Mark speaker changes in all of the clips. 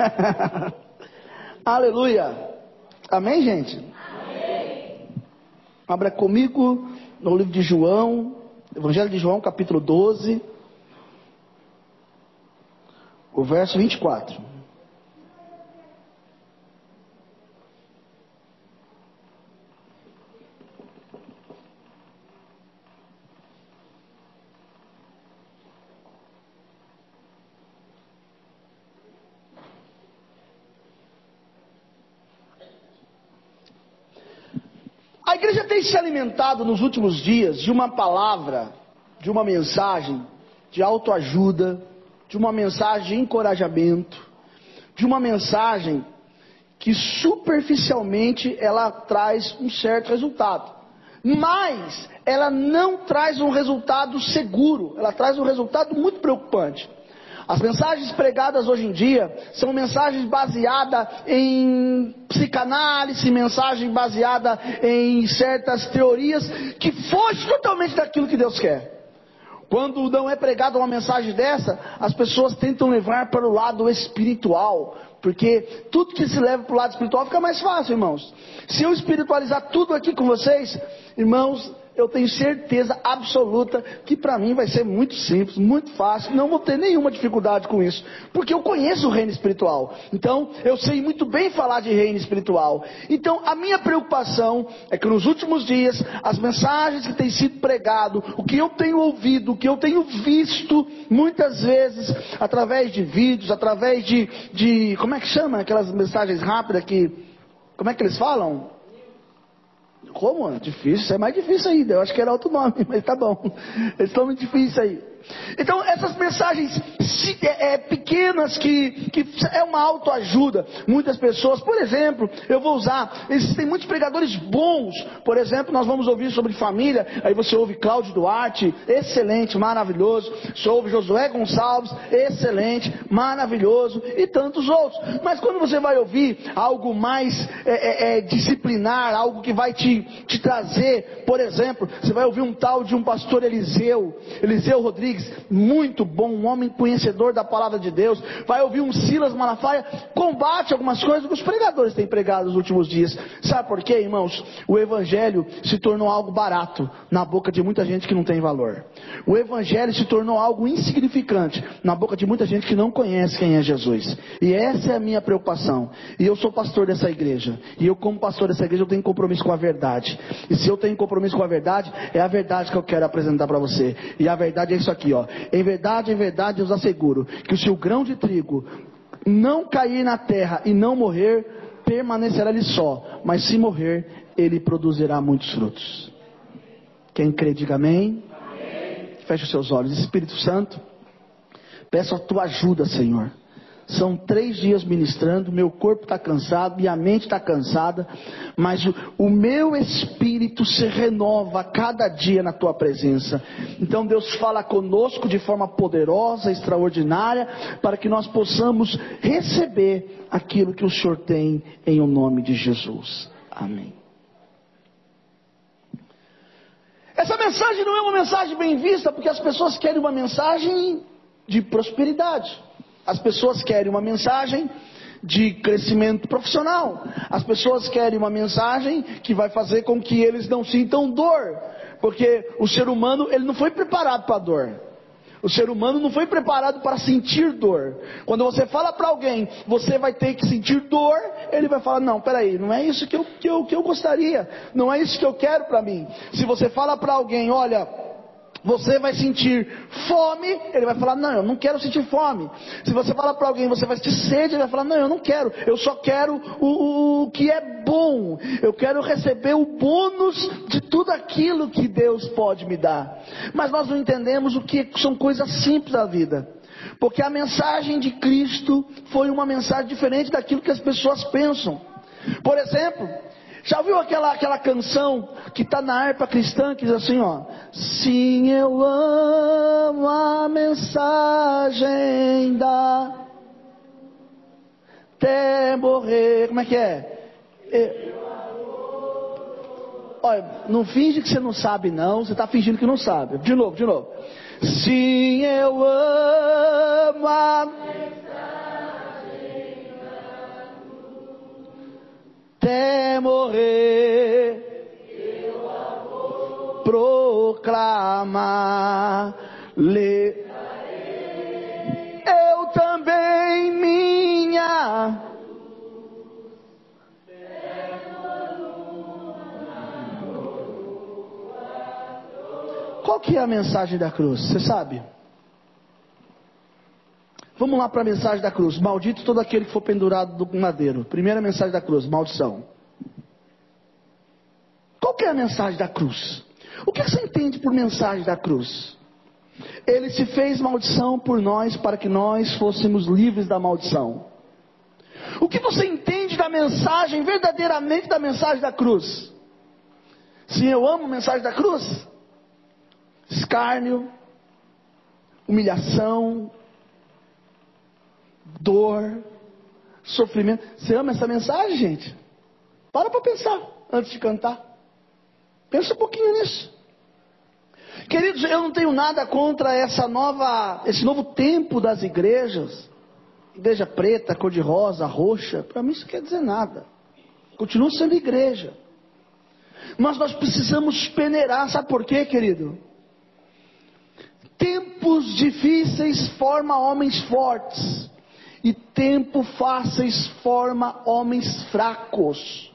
Speaker 1: Aleluia. Amém, gente? Amém. Abra comigo no livro de João, Evangelho de João, capítulo 12, o verso 24. A igreja tem se alimentado nos últimos dias de uma palavra, de uma mensagem de autoajuda, de uma mensagem de encorajamento, de uma mensagem que superficialmente ela traz um certo resultado. Mas ela não traz um resultado seguro, ela traz um resultado muito preocupante. As mensagens pregadas hoje em dia são mensagens baseadas em psicanálise, mensagem baseada em certas teorias que fogem totalmente daquilo que Deus quer. Quando não é pregada uma mensagem dessa, as pessoas tentam levar para o lado espiritual, porque tudo que se leva para o lado espiritual fica mais fácil, irmãos. Se eu espiritualizar tudo aqui com vocês, irmãos, eu tenho certeza absoluta que para mim vai ser muito simples, muito fácil, não vou ter nenhuma dificuldade com isso, porque eu conheço o reino espiritual. Então, eu sei muito bem falar de reino espiritual. Então, a minha preocupação é que nos últimos dias, as mensagens que têm sido pregado, o que eu tenho ouvido, o que eu tenho visto, muitas vezes, através de vídeos, através de, de como é que chama aquelas mensagens rápidas que, como é que eles falam? Como? Difícil, isso é mais difícil ainda. Eu acho que era outro nome, mas tá bom. Eles estão muito difíceis aí. Então, essas mensagens é, é, pequenas que, que é uma autoajuda. Muitas pessoas, por exemplo, eu vou usar, existem muitos pregadores bons. Por exemplo, nós vamos ouvir sobre família. Aí você ouve Cláudio Duarte, excelente, maravilhoso. Você ouve Josué Gonçalves, excelente, maravilhoso. E tantos outros. Mas quando você vai ouvir algo mais é, é, é, disciplinar, algo que vai te, te trazer, por exemplo, você vai ouvir um tal de um pastor Eliseu, Eliseu Rodrigues muito bom, um homem conhecedor da palavra de Deus. Vai ouvir um Silas Malafaia, combate algumas coisas que os pregadores têm pregado nos últimos dias. Sabe por quê, irmãos? O evangelho se tornou algo barato na boca de muita gente que não tem valor. O evangelho se tornou algo insignificante na boca de muita gente que não conhece quem é Jesus. E essa é a minha preocupação. E eu sou pastor dessa igreja. E eu, como pastor dessa igreja, eu tenho compromisso com a verdade. E se eu tenho compromisso com a verdade, é a verdade que eu quero apresentar para você. E a verdade é isso aqui ó. Em verdade, em verdade, os asseguro que se o grão de trigo não cair na terra e não morrer, permanecerá ele só, mas se morrer, ele produzirá muitos frutos. Quem crê, diga amém. amém. Feche os seus olhos. Espírito Santo, peço a tua ajuda, Senhor. São três dias ministrando, meu corpo está cansado, minha mente está cansada, mas o, o, meu espírito se renova cada dia na tua presença. Então Deus fala conosco de forma poderosa, extraordinária, para que nós possamos receber aquilo que o Senhor tem em o nome de Jesus. Amém. Essa mensagem não é uma mensagem bem vista, porque as pessoas querem uma mensagem de prosperidade. As pessoas querem uma mensagem de crescimento profissional. As pessoas querem uma mensagem que vai fazer com que eles não sintam dor, porque o ser humano ele não foi preparado para dor. O ser humano não foi preparado para sentir dor. Quando você fala para alguém, você vai ter que sentir dor, ele vai falar: Não, peraí, não é isso que eu, que eu, que eu gostaria, não é isso que eu quero para mim. Se você fala para alguém: Olha, você vai sentir fome, ele vai falar: Não, eu não quero sentir fome. Se você falar para alguém, você vai sentir sede, ele vai falar: Não, eu não quero, eu só quero o, o que é bom. Eu quero receber o bônus de tudo aquilo que Deus pode me dar. Mas nós não entendemos o que são coisas simples da vida. Porque a mensagem de Cristo foi uma mensagem diferente daquilo que as pessoas pensam. Por exemplo, já ouviu aquela, aquela canção que está na harpa cristã que diz assim, ó? Sim, eu amo a mensagem da até morrer. Como é que é? é... Olha, não finge que você não sabe, não. Você está fingindo que não sabe. De novo, de novo. Sim, eu amo a até morrer. Proclamar. Eu também minha. Qual que é a mensagem da cruz? Você sabe? Vamos lá para a mensagem da cruz. Maldito todo aquele que for pendurado do madeiro. Primeira mensagem da cruz, maldição. Qual que é a mensagem da cruz? O que você entende por mensagem da cruz? Ele se fez maldição por nós para que nós fôssemos livres da maldição. O que você entende da mensagem, verdadeiramente da mensagem da cruz? Sim, eu amo a mensagem da cruz. Escárnio, humilhação, dor, sofrimento. Você ama essa mensagem, gente? Para para pensar antes de cantar. Pensa um pouquinho nisso. Queridos, eu não tenho nada contra essa nova, esse novo tempo das igrejas. Igreja preta, cor de rosa, roxa. Para mim isso quer dizer nada. Continua sendo igreja. Mas nós precisamos peneirar, sabe por quê, querido? Tempos difíceis formam homens fortes e tempo fáceis forma homens fracos.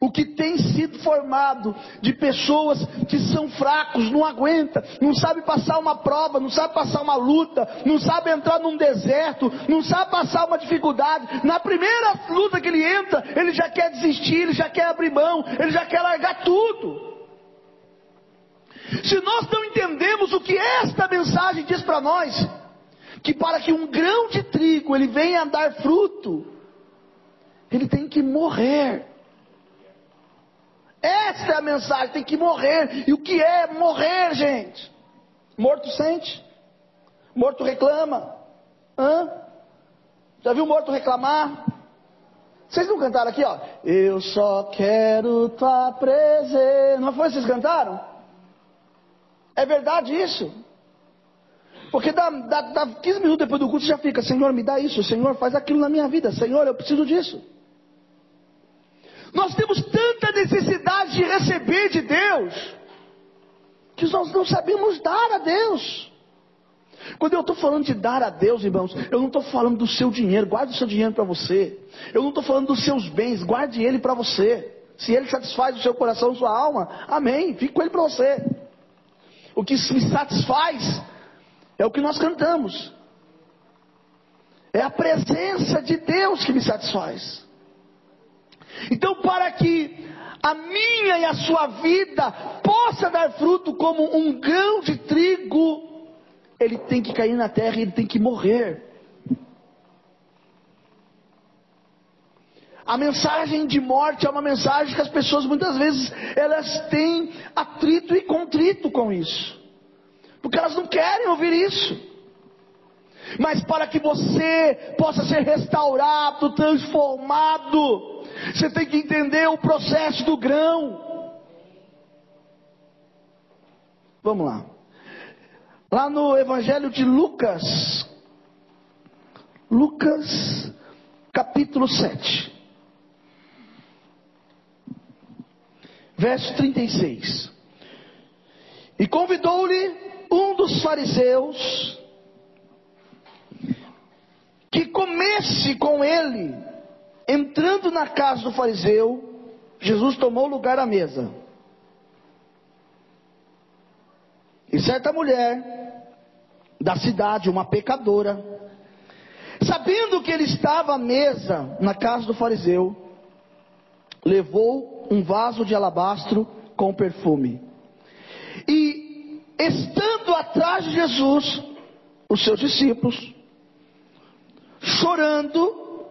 Speaker 1: O que tem sido formado de pessoas que são fracos, não aguenta, não sabe passar uma prova, não sabe passar uma luta, não sabe entrar num deserto, não sabe passar uma dificuldade. Na primeira luta que ele entra, ele já quer desistir, ele já quer abrir mão, ele já quer largar tudo. Se nós não entendemos o que esta mensagem diz para nós, que para que um grão de trigo ele venha a dar fruto, ele tem que morrer. Essa é a mensagem, tem que morrer. E o que é morrer, gente? Morto sente, morto reclama. Hã? Já viu morto reclamar? Vocês não cantaram aqui, ó? Eu só quero tua presença. Não foi vocês cantaram? É verdade isso? Porque dá, dá, dá 15 minutos depois do culto você já fica, Senhor, me dá isso, Senhor, faz aquilo na minha vida, Senhor, eu preciso disso. Nós temos tanta necessidade de receber de Deus, que nós não sabemos dar a Deus. Quando eu estou falando de dar a Deus, irmãos, eu não estou falando do seu dinheiro, guarde o seu dinheiro para você. Eu não estou falando dos seus bens, guarde ele para você. Se ele satisfaz o seu coração, sua alma, amém, fique com ele para você. O que me satisfaz é o que nós cantamos. É a presença de Deus que me satisfaz. Então, para que a minha e a sua vida possa dar fruto como um grão de trigo, ele tem que cair na terra e ele tem que morrer. A mensagem de morte é uma mensagem que as pessoas muitas vezes elas têm atrito e contrito com isso. Porque elas não querem ouvir isso. Mas para que você possa ser restaurado, transformado, você tem que entender o processo do grão. Vamos lá. Lá no Evangelho de Lucas, Lucas, capítulo 7, verso 36. E convidou-lhe um dos fariseus que comesse com ele, entrando na casa do fariseu, Jesus tomou lugar à mesa. E certa mulher da cidade, uma pecadora, sabendo que ele estava à mesa na casa do fariseu, levou um vaso de alabastro com perfume. Estando atrás de Jesus, os seus discípulos, chorando,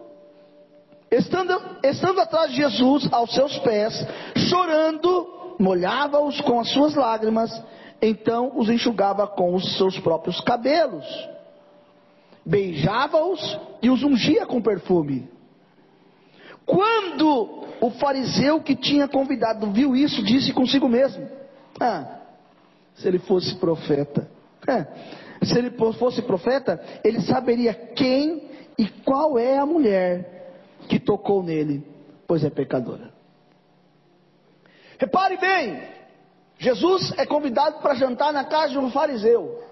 Speaker 1: estando, estando atrás de Jesus, aos seus pés, chorando, molhava-os com as suas lágrimas, então os enxugava com os seus próprios cabelos, beijava-os e os ungia com perfume. Quando o fariseu que tinha convidado viu isso, disse consigo mesmo: Ah, se ele fosse profeta. É, se ele fosse profeta, ele saberia quem e qual é a mulher que tocou nele, pois é pecadora. Repare bem, Jesus é convidado para jantar na casa de um fariseu.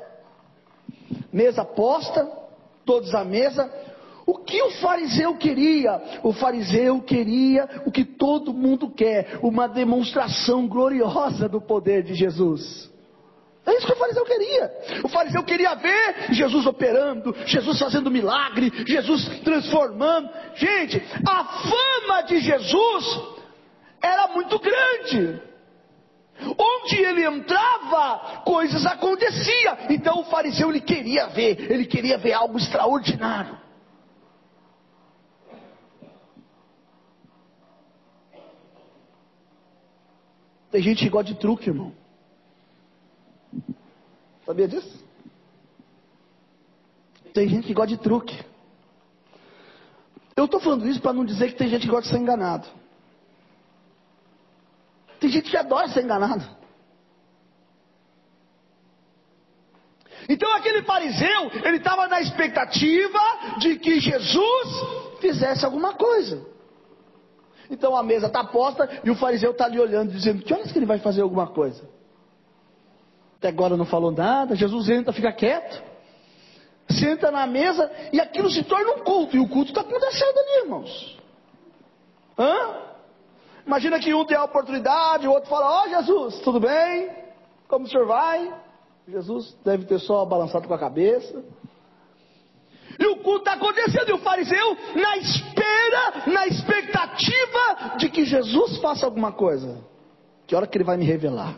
Speaker 1: Mesa posta, todos à mesa. O que o fariseu queria? O fariseu queria o que todo mundo quer: uma demonstração gloriosa do poder de Jesus. É isso que o fariseu queria. O fariseu queria ver Jesus operando, Jesus fazendo milagre, Jesus transformando. Gente, a fama de Jesus era muito grande. Onde ele entrava, coisas aconteciam. Então o fariseu ele queria ver, ele queria ver algo extraordinário. Tem gente que gosta de truque, irmão. Sabia disso? Tem gente que gosta de truque. Eu estou falando isso para não dizer que tem gente que gosta de ser enganado. Tem gente que adora ser enganado. Então aquele fariseu, ele estava na expectativa de que Jesus fizesse alguma coisa. Então a mesa está posta e o fariseu está ali olhando, dizendo: Que horas que ele vai fazer alguma coisa? Até agora não falou nada. Jesus entra, fica quieto, senta na mesa e aquilo se torna um culto. E o culto está acontecendo ali, irmãos. Hã? Imagina que um tem a oportunidade, o outro fala: Ó oh, Jesus, tudo bem? Como o senhor vai? Jesus deve ter só balançado com a cabeça. E o culto está acontecendo, e o fariseu na espera, na expectativa de que Jesus faça alguma coisa. Que hora que ele vai me revelar?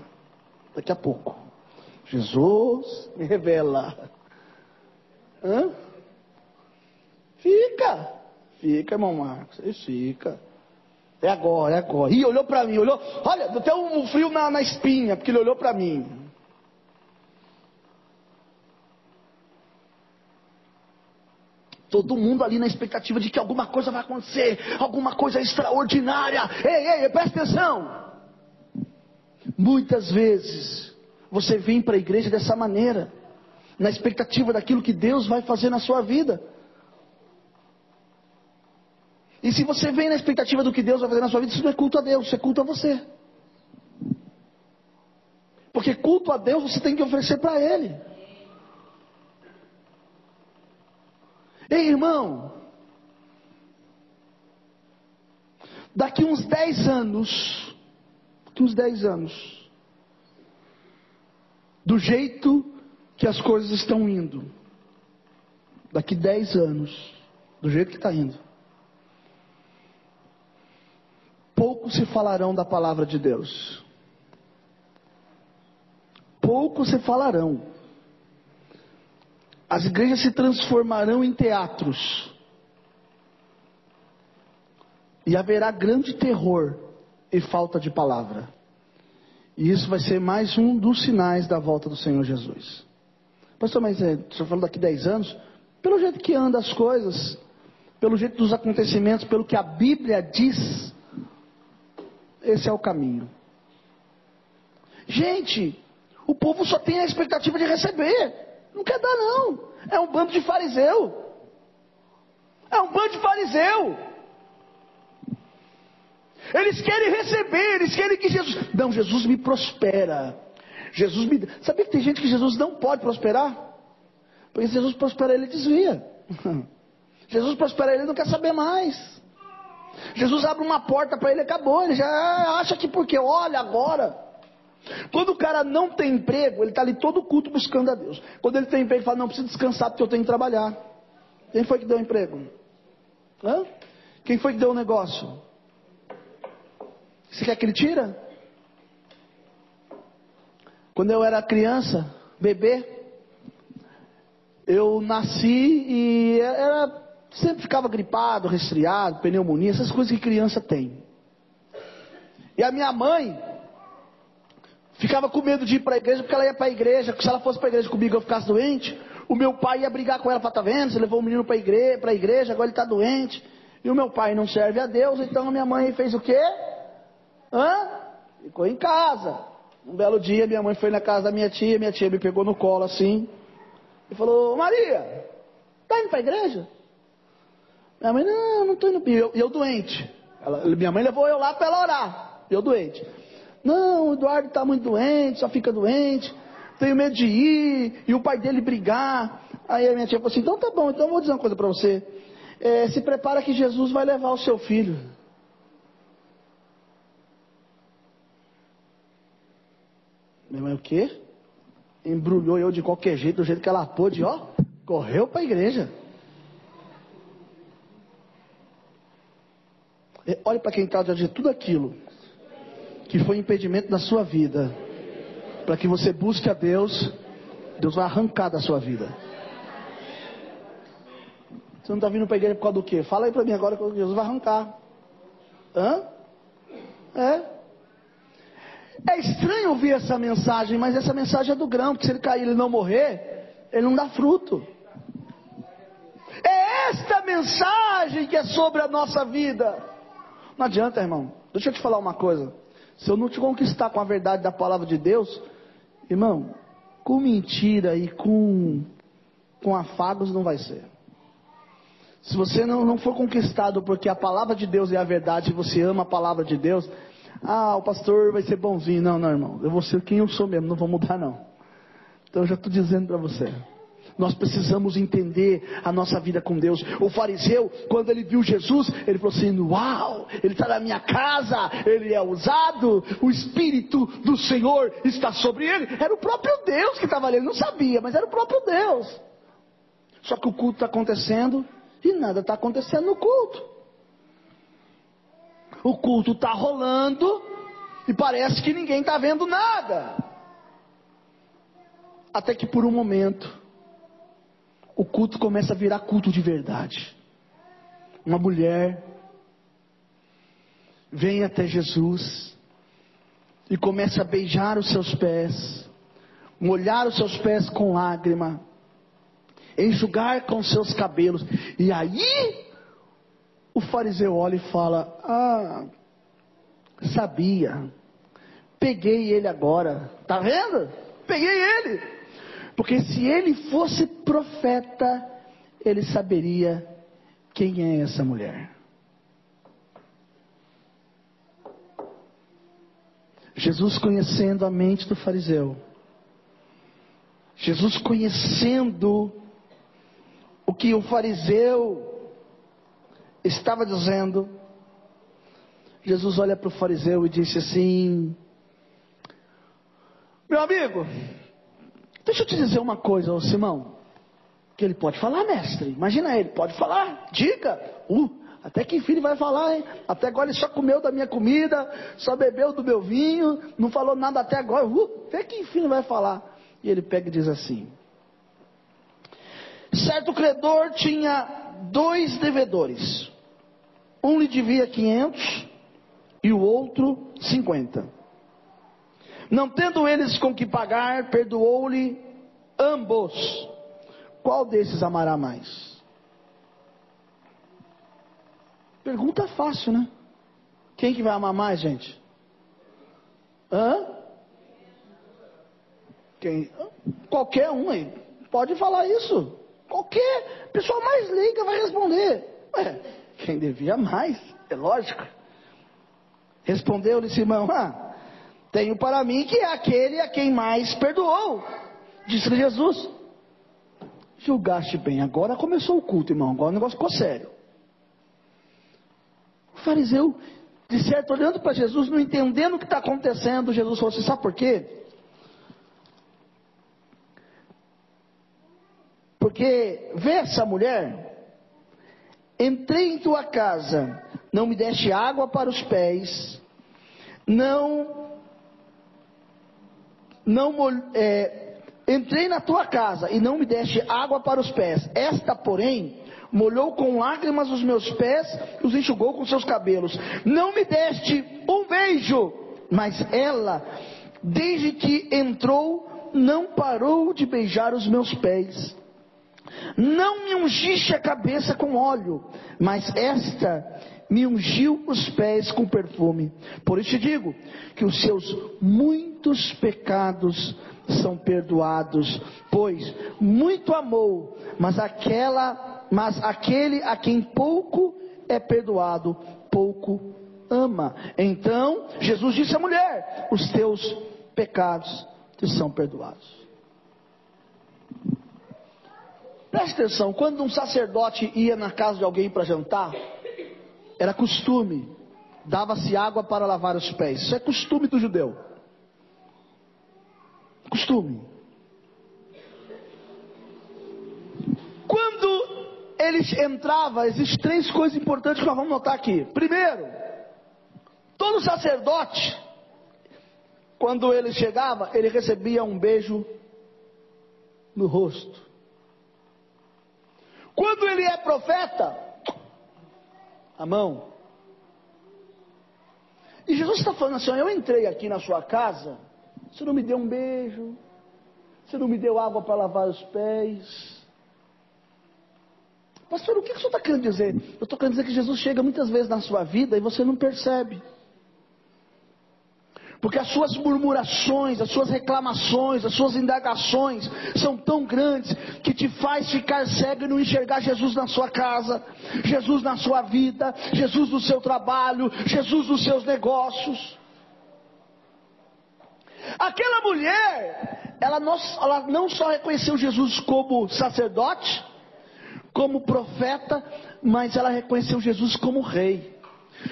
Speaker 1: Daqui a pouco. Jesus me revela. Hã? Fica. Fica, irmão Marcos. Ele fica. É agora, é agora. E olhou para mim, olhou. Olha, até um frio na, na espinha, porque ele olhou para mim. Todo mundo ali na expectativa de que alguma coisa vai acontecer, alguma coisa extraordinária. Ei, ei, presta atenção. Muitas vezes você vem para a igreja dessa maneira, na expectativa daquilo que Deus vai fazer na sua vida. E se você vem na expectativa do que Deus vai fazer na sua vida, isso não é culto a Deus, isso é culto a você. Porque culto a Deus você tem que oferecer para Ele. Ei, irmão, daqui uns 10 anos, daqui uns 10 anos, do jeito que as coisas estão indo, daqui 10 anos, do jeito que está indo, pouco se falarão da palavra de Deus. Pouco se falarão. As igrejas se transformarão em teatros. E haverá grande terror e falta de palavra. E isso vai ser mais um dos sinais da volta do Senhor Jesus. Pastor, mas é, você falou daqui 10 anos? Pelo jeito que anda as coisas, pelo jeito dos acontecimentos, pelo que a Bíblia diz, esse é o caminho. Gente, o povo só tem a expectativa de receber. Não quer dar, não. É um bando de fariseu. É um bando de fariseu. Eles querem receber, eles querem que Jesus. Não, Jesus me prospera. Jesus me. Sabia que tem gente que Jesus não pode prosperar? Porque Jesus prosperar, ele desvia. Jesus prospera ele não quer saber mais. Jesus abre uma porta para ele, acabou. Ele já acha que porque olha agora. Quando o cara não tem emprego, ele está ali todo culto buscando a Deus. Quando ele tem emprego, ele fala: Não, preciso descansar porque eu tenho que trabalhar. Quem foi que deu emprego? Hã? Quem foi que deu o negócio? Você quer que ele tira? Quando eu era criança, bebê, eu nasci e era sempre ficava gripado, resfriado, pneumonia, essas coisas que criança tem. E a minha mãe ficava com medo de ir para a igreja, porque ela ia para a igreja, se ela fosse para a igreja comigo eu ficasse doente, o meu pai ia brigar com ela, falar, tá vendo, você levou o menino para a igreja, agora ele está doente, e o meu pai não serve a Deus, então a minha mãe fez o quê? Hã? Ficou em casa. Um belo dia minha mãe foi na casa da minha tia, minha tia me pegou no colo assim, e falou, Maria, tá indo para igreja? Minha mãe, não, não estou indo. E eu, eu doente. Ela, minha mãe levou eu lá para ela orar. Eu doente. Não, o Eduardo está muito doente, só fica doente. Tenho medo de ir. E o pai dele brigar. Aí a minha tia falou assim: então tá bom, então eu vou dizer uma coisa para você. É, se prepara que Jesus vai levar o seu filho. Minha mãe, o quê? Embrulhou eu de qualquer jeito, do jeito que ela pôde, ó. Correu para a igreja. Olhe para quem está diante de tudo aquilo que foi impedimento da sua vida, para que você busque a Deus, Deus vai arrancar da sua vida. Você não está vindo para a igreja por causa do quê? Fala aí para mim agora que Jesus vai arrancar. Hã? É? É estranho ouvir essa mensagem, mas essa mensagem é do grão, porque se ele cair e ele não morrer, ele não dá fruto. É esta mensagem que é sobre a nossa vida. Não adianta, irmão. Deixa eu te falar uma coisa. Se eu não te conquistar com a verdade da palavra de Deus, irmão, com mentira e com, com afagos não vai ser. Se você não, não for conquistado porque a palavra de Deus é a verdade, e você ama a palavra de Deus, ah, o pastor vai ser bonzinho. Não, não, irmão. Eu vou ser quem eu sou mesmo, não vou mudar, não. Então eu já estou dizendo para você. Nós precisamos entender a nossa vida com Deus. O fariseu, quando ele viu Jesus, ele falou assim: Uau, ele está na minha casa, ele é usado, o Espírito do Senhor está sobre ele. Era o próprio Deus que estava ali, ele não sabia, mas era o próprio Deus. Só que o culto está acontecendo e nada está acontecendo no culto. O culto está rolando e parece que ninguém está vendo nada. Até que por um momento, o culto começa a virar culto de verdade. Uma mulher vem até Jesus e começa a beijar os seus pés, molhar os seus pés com lágrima, enxugar com seus cabelos. E aí o fariseu olha e fala: Ah, sabia, peguei ele agora, tá vendo? Peguei ele. Porque se ele fosse profeta, ele saberia quem é essa mulher. Jesus conhecendo a mente do fariseu, Jesus conhecendo o que o fariseu estava dizendo, Jesus olha para o fariseu e disse assim: Meu amigo, Deixa eu te dizer uma coisa, ô Simão. Que ele pode falar, mestre. Imagina ele, pode falar. Diga. Uh, até que enfim ele vai falar, hein? Até agora ele só comeu da minha comida, só bebeu do meu vinho, não falou nada até agora. Uh, até que enfim ele vai falar. E ele pega e diz assim: Certo credor tinha dois devedores. Um lhe devia 500 e o outro 50. Não tendo eles com que pagar, perdoou-lhe ambos. Qual desses amará mais? Pergunta fácil, né? Quem que vai amar mais, gente? Hã? Quem? Qualquer um aí. Pode falar isso. Qualquer pessoa mais leiga vai responder. Ué, quem devia mais, é lógico. Respondeu-lhe Simão, ah, tenho para mim que é aquele a quem mais perdoou. Disse Jesus. Julgaste bem, agora começou o culto, irmão. Agora o negócio ficou sério. O fariseu, de certo, olhando para Jesus, não entendendo o que está acontecendo, Jesus falou assim: sabe por quê? Porque vê essa mulher, entrei em tua casa, não me deste água para os pés, não não é, entrei na tua casa e não me deste água para os pés. Esta, porém, molhou com lágrimas os meus pés e os enxugou com seus cabelos. Não me deste um beijo, mas ela, desde que entrou, não parou de beijar os meus pés. Não me ungiste a cabeça com óleo, mas esta me ungiu os pés com perfume. Por isso te digo que os seus muitos pecados são perdoados, pois muito amou, mas aquela mas aquele a quem pouco é perdoado, pouco ama. Então, Jesus disse à mulher: Os teus pecados te são perdoados. Preste atenção, quando um sacerdote ia na casa de alguém para jantar, era costume, dava-se água para lavar os pés. Isso é costume do judeu. Costume. Quando ele entrava, existem três coisas importantes que nós vamos notar aqui. Primeiro, todo sacerdote, quando ele chegava, ele recebia um beijo no rosto. Quando ele é profeta, a mão. E Jesus está falando assim: eu entrei aqui na sua casa, você não me deu um beijo, você não me deu água para lavar os pés. Pastor, o que, que o senhor está querendo dizer? Eu estou querendo dizer que Jesus chega muitas vezes na sua vida e você não percebe. Porque as suas murmurações, as suas reclamações, as suas indagações são tão grandes que te faz ficar cego e não enxergar Jesus na sua casa, Jesus na sua vida, Jesus no seu trabalho, Jesus nos seus negócios. Aquela mulher, ela não, ela não só reconheceu Jesus como sacerdote, como profeta, mas ela reconheceu Jesus como rei.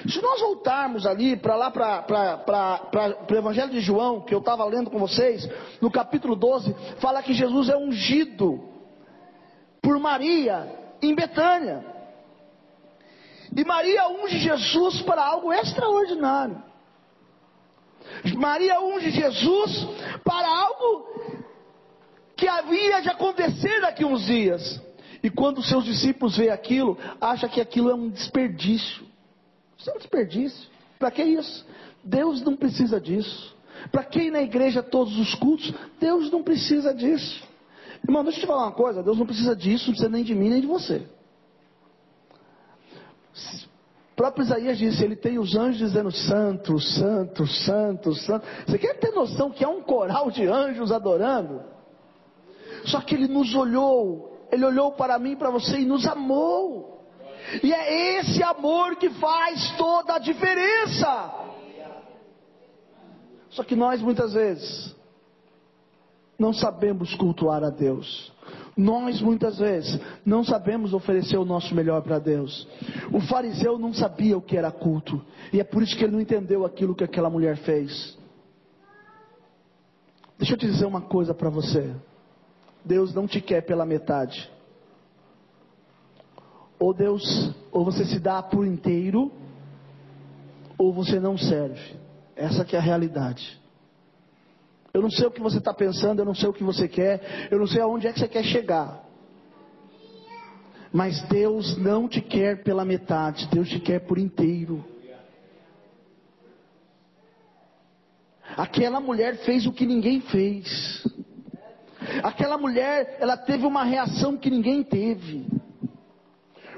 Speaker 1: Se nós voltarmos ali para lá para o Evangelho de João, que eu estava lendo com vocês, no capítulo 12, fala que Jesus é ungido por Maria em Betânia. E Maria unge Jesus para algo extraordinário. Maria unge Jesus para algo que havia de acontecer daqui uns dias. E quando seus discípulos veem aquilo, acha que aquilo é um desperdício. Isso é um desperdício. Para que isso? Deus não precisa disso. Para quem na igreja todos os cultos? Deus não precisa disso. Irmão, deixa eu te falar uma coisa: Deus não precisa disso, não precisa nem de mim nem de você. O próprio Isaías disse: Ele tem os anjos dizendo santo, santo, santo, santo. Você quer ter noção que é um coral de anjos adorando? Só que Ele nos olhou, Ele olhou para mim e para você e nos amou. E é esse amor que faz toda a diferença. Só que nós muitas vezes não sabemos cultuar a Deus. Nós muitas vezes não sabemos oferecer o nosso melhor para Deus. O fariseu não sabia o que era culto, e é por isso que ele não entendeu aquilo que aquela mulher fez. Deixa eu te dizer uma coisa para você: Deus não te quer pela metade. Ou Deus, ou você se dá por inteiro, ou você não serve. Essa que é a realidade. Eu não sei o que você está pensando, eu não sei o que você quer, eu não sei aonde é que você quer chegar. Mas Deus não te quer pela metade, Deus te quer por inteiro. Aquela mulher fez o que ninguém fez. Aquela mulher, ela teve uma reação que ninguém teve.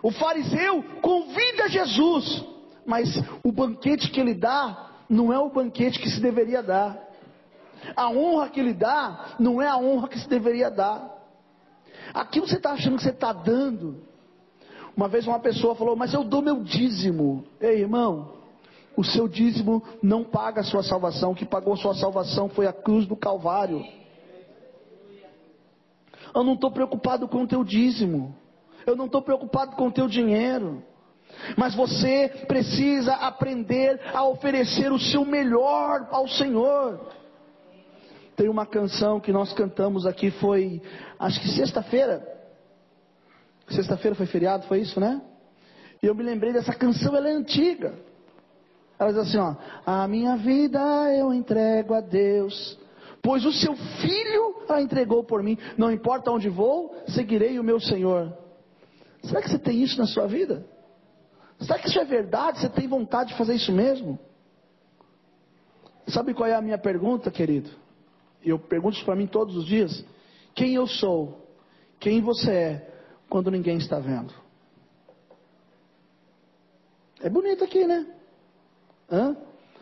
Speaker 1: O fariseu convida Jesus, mas o banquete que ele dá não é o banquete que se deveria dar. A honra que ele dá não é a honra que se deveria dar. Aquilo você está achando que você está dando. Uma vez uma pessoa falou, mas eu dou meu dízimo. Ei, irmão, o seu dízimo não paga a sua salvação. O que pagou a sua salvação foi a cruz do Calvário. Eu não estou preocupado com o teu dízimo. Eu não estou preocupado com o teu dinheiro. Mas você precisa aprender a oferecer o seu melhor ao Senhor. Tem uma canção que nós cantamos aqui, foi, acho que sexta-feira. Sexta-feira foi feriado, foi isso, né? E eu me lembrei dessa canção, ela é antiga. Ela diz assim: ó, a minha vida eu entrego a Deus, pois o seu filho a entregou por mim. Não importa onde vou, seguirei o meu Senhor. Será que você tem isso na sua vida? Será que isso é verdade? Você tem vontade de fazer isso mesmo? Sabe qual é a minha pergunta, querido? Eu pergunto isso para mim todos os dias. Quem eu sou? Quem você é quando ninguém está vendo? É bonito aqui, né? Hã?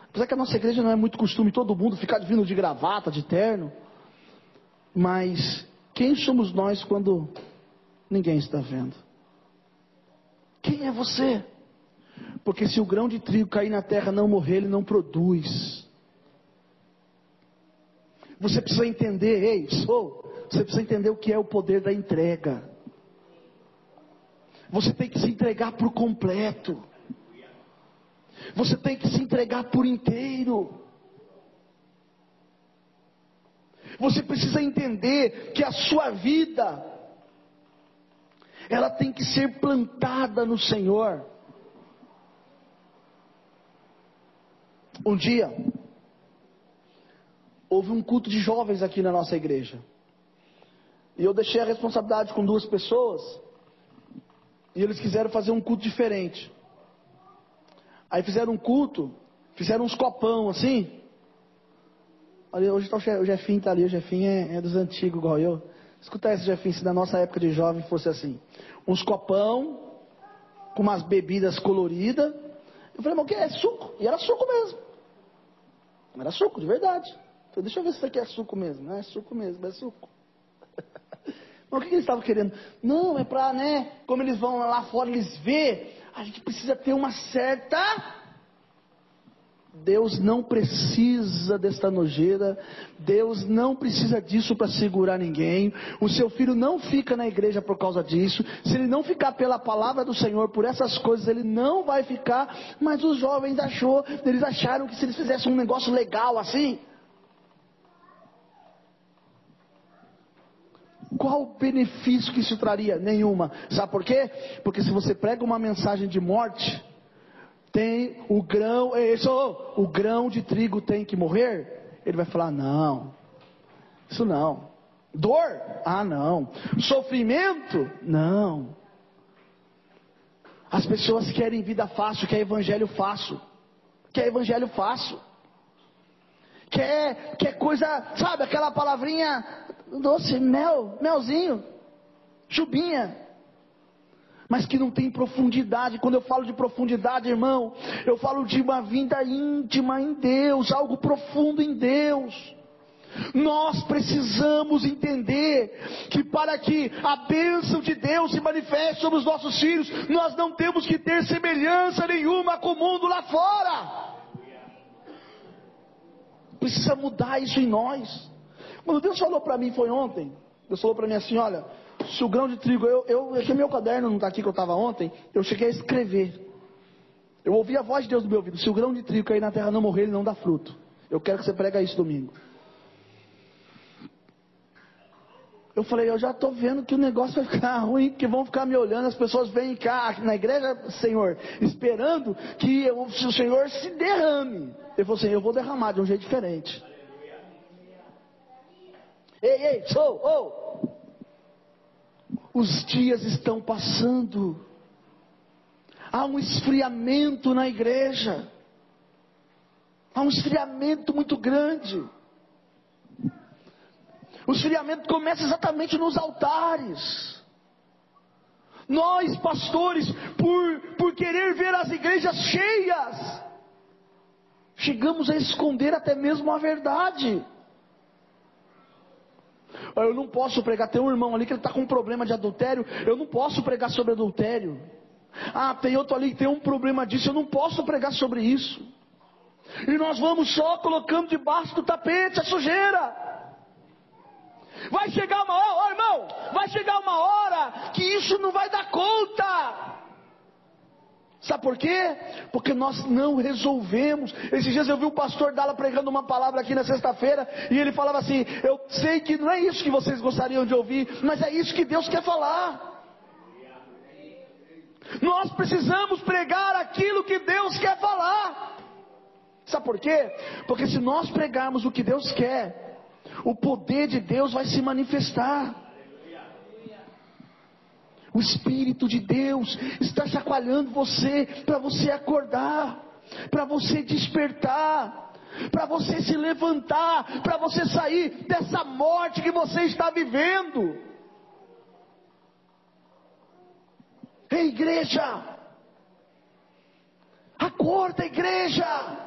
Speaker 1: Apesar que a nossa igreja não é muito costume todo mundo ficar vindo de gravata, de terno. Mas quem somos nós quando ninguém está vendo? Quem é você? Porque se o grão de trigo cair na terra não morrer, ele não produz. Você precisa entender, ei, sou, você precisa entender o que é o poder da entrega. Você tem que se entregar por completo. Você tem que se entregar por inteiro. Você precisa entender que a sua vida ela tem que ser plantada no Senhor. Um dia houve um culto de jovens aqui na nossa igreja. E eu deixei a responsabilidade com duas pessoas. E eles quiseram fazer um culto diferente. Aí fizeram um culto, fizeram uns copão assim. Hoje tá o Jefinho está ali, o Jefinho é, é, dos antigos, igual eu. Escuta esse, Jefinho, se na nossa época de jovem fosse assim. Uns copão, com umas bebidas coloridas. Eu falei, mas o que é? Suco. E era suco mesmo. Era suco, de verdade. Falei, deixa eu ver se isso aqui é suco mesmo. Não é suco mesmo, é suco. mas o que, que eles estavam querendo? Não, é para, né, como eles vão lá fora, eles vê, a gente precisa ter uma certa Deus não precisa desta nojeira, Deus não precisa disso para segurar ninguém. O seu filho não fica na igreja por causa disso. Se ele não ficar pela palavra do Senhor, por essas coisas, ele não vai ficar. Mas os jovens achou, eles acharam que se eles fizessem um negócio legal assim, qual o benefício que isso traria? Nenhuma. Sabe por quê? Porque se você prega uma mensagem de morte, tem o grão, isso, o grão de trigo tem que morrer? Ele vai falar: não, isso não. Dor? Ah, não. Sofrimento? Não. As pessoas querem vida fácil, quer evangelho fácil. Quer evangelho fácil. Quer, quer coisa, sabe, aquela palavrinha doce, mel, melzinho, chubinha mas que não tem profundidade. Quando eu falo de profundidade, irmão, eu falo de uma vida íntima em Deus, algo profundo em Deus. Nós precisamos entender que para que a bênção de Deus se manifeste sobre os nossos filhos, nós não temos que ter semelhança nenhuma com o mundo lá fora. Precisa mudar isso em nós. Quando Deus falou para mim, foi ontem, Deus falou para mim assim: olha, se o grão de trigo, eu, eu, meu caderno não está aqui que eu estava ontem, eu cheguei a escrever. Eu ouvi a voz de Deus no meu ouvido: se o grão de trigo cair na terra não morrer, ele não dá fruto. Eu quero que você prega isso domingo. Eu falei, eu já estou vendo que o negócio vai ficar ruim, que vão ficar me olhando, as pessoas vêm cá na igreja, Senhor, esperando que eu, o Senhor se derrame. Ele falou assim, eu vou derramar de um jeito diferente. Ei, ei, sou, oh, os dias estão passando. Há um esfriamento na igreja. Há um esfriamento muito grande. O esfriamento começa exatamente nos altares. Nós, pastores, por, por querer ver as igrejas cheias, chegamos a esconder até mesmo a verdade. Eu não posso pregar. Tem um irmão ali que ele está com um problema de adultério. Eu não posso pregar sobre adultério. Ah, tem outro ali que tem um problema disso. Eu não posso pregar sobre isso. E nós vamos só colocando debaixo do tapete a sujeira. Vai chegar uma hora, oh, irmão, vai chegar uma hora que isso não vai dar conta. Sabe por quê? Porque nós não resolvemos. Esses dias eu vi o pastor Dala pregando uma palavra aqui na sexta-feira e ele falava assim: Eu sei que não é isso que vocês gostariam de ouvir, mas é isso que Deus quer falar. Nós precisamos pregar aquilo que Deus quer falar. Sabe por quê? Porque se nós pregarmos o que Deus quer, o poder de Deus vai se manifestar. O Espírito de Deus está chacoalhando você para você acordar, para você despertar, para você se levantar, para você sair dessa morte que você está vivendo. Ei, igreja! Acorda, igreja!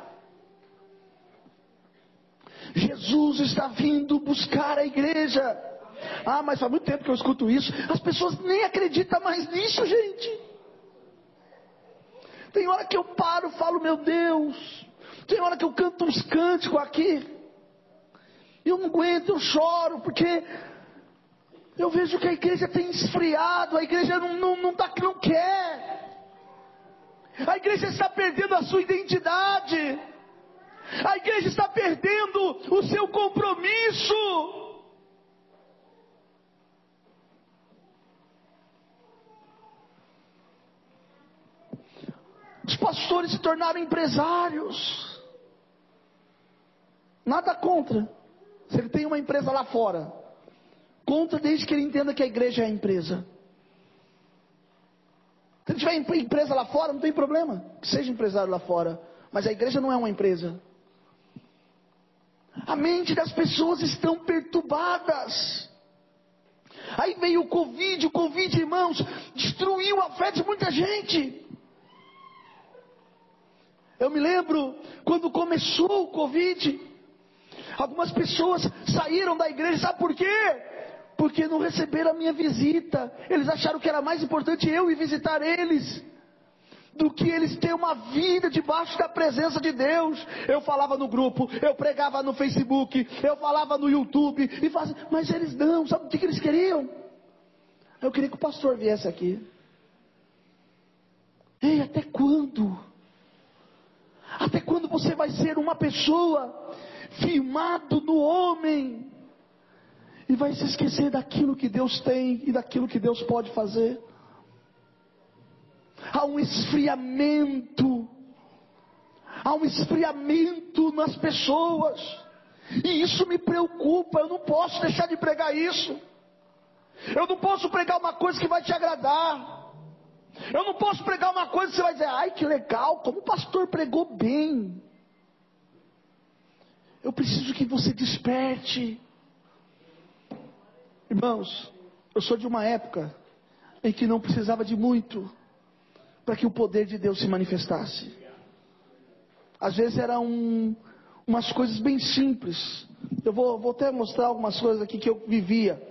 Speaker 1: Jesus está vindo buscar a igreja. Ah, mas faz muito tempo que eu escuto isso. As pessoas nem acreditam mais nisso, gente. Tem hora que eu paro falo, meu Deus. Tem hora que eu canto uns cânticos aqui. Eu não aguento, eu choro, porque eu vejo que a igreja tem esfriado, a igreja não, não, não, tá, não quer. A igreja está perdendo a sua identidade. A igreja está perdendo o seu compromisso. Os pastores se tornaram empresários. Nada contra. Se ele tem uma empresa lá fora, contra desde que ele entenda que a igreja é a empresa. Se ele tiver empresa lá fora, não tem problema. Que seja empresário lá fora. Mas a igreja não é uma empresa. A mente das pessoas estão perturbadas. Aí veio o Covid, o Covid, irmãos, destruiu a fé de muita gente. Eu me lembro quando começou o Covid, algumas pessoas saíram da igreja, sabe por quê? Porque não receberam a minha visita. Eles acharam que era mais importante eu ir visitar eles do que eles terem uma vida debaixo da presença de Deus. Eu falava no grupo, eu pregava no Facebook, eu falava no YouTube, e fazia, mas eles não, sabe o que eles queriam? Eu queria que o pastor viesse aqui. Ei, até quando? Até quando você vai ser uma pessoa firmado no homem e vai se esquecer daquilo que Deus tem e daquilo que Deus pode fazer? Há um esfriamento, há um esfriamento nas pessoas, e isso me preocupa. Eu não posso deixar de pregar isso. Eu não posso pregar uma coisa que vai te agradar. Eu não posso pregar uma coisa e você vai dizer, ai que legal, como o pastor pregou bem. Eu preciso que você desperte. Irmãos, eu sou de uma época em que não precisava de muito para que o poder de Deus se manifestasse. Às vezes eram um, umas coisas bem simples. Eu vou, vou até mostrar algumas coisas aqui que eu vivia.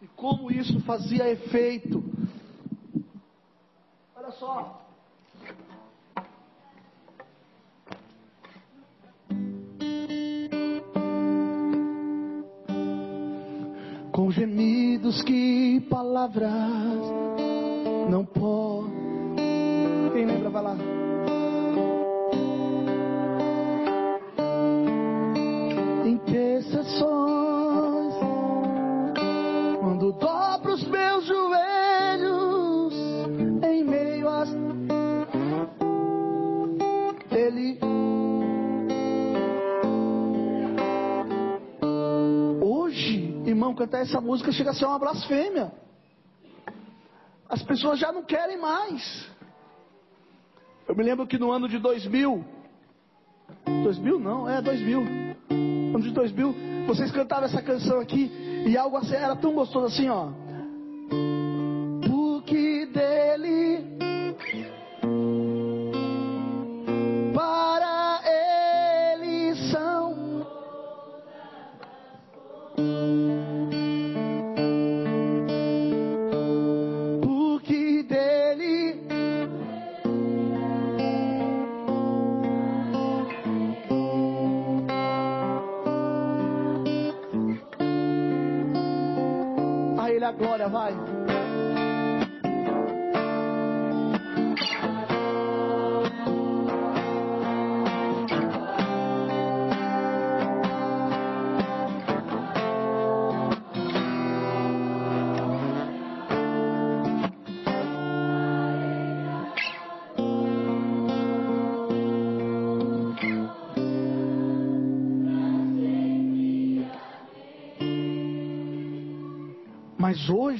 Speaker 1: E como isso fazia efeito só. Com gemidos que palavras não podem. Quem lembra, vai lá. Cantar essa música chega a ser uma blasfêmia. As pessoas já não querem mais. Eu me lembro que no ano de 2000, 2000 não, é 2000, ano de 2000, vocês cantavam essa canção aqui e algo assim, era tão gostoso assim, ó.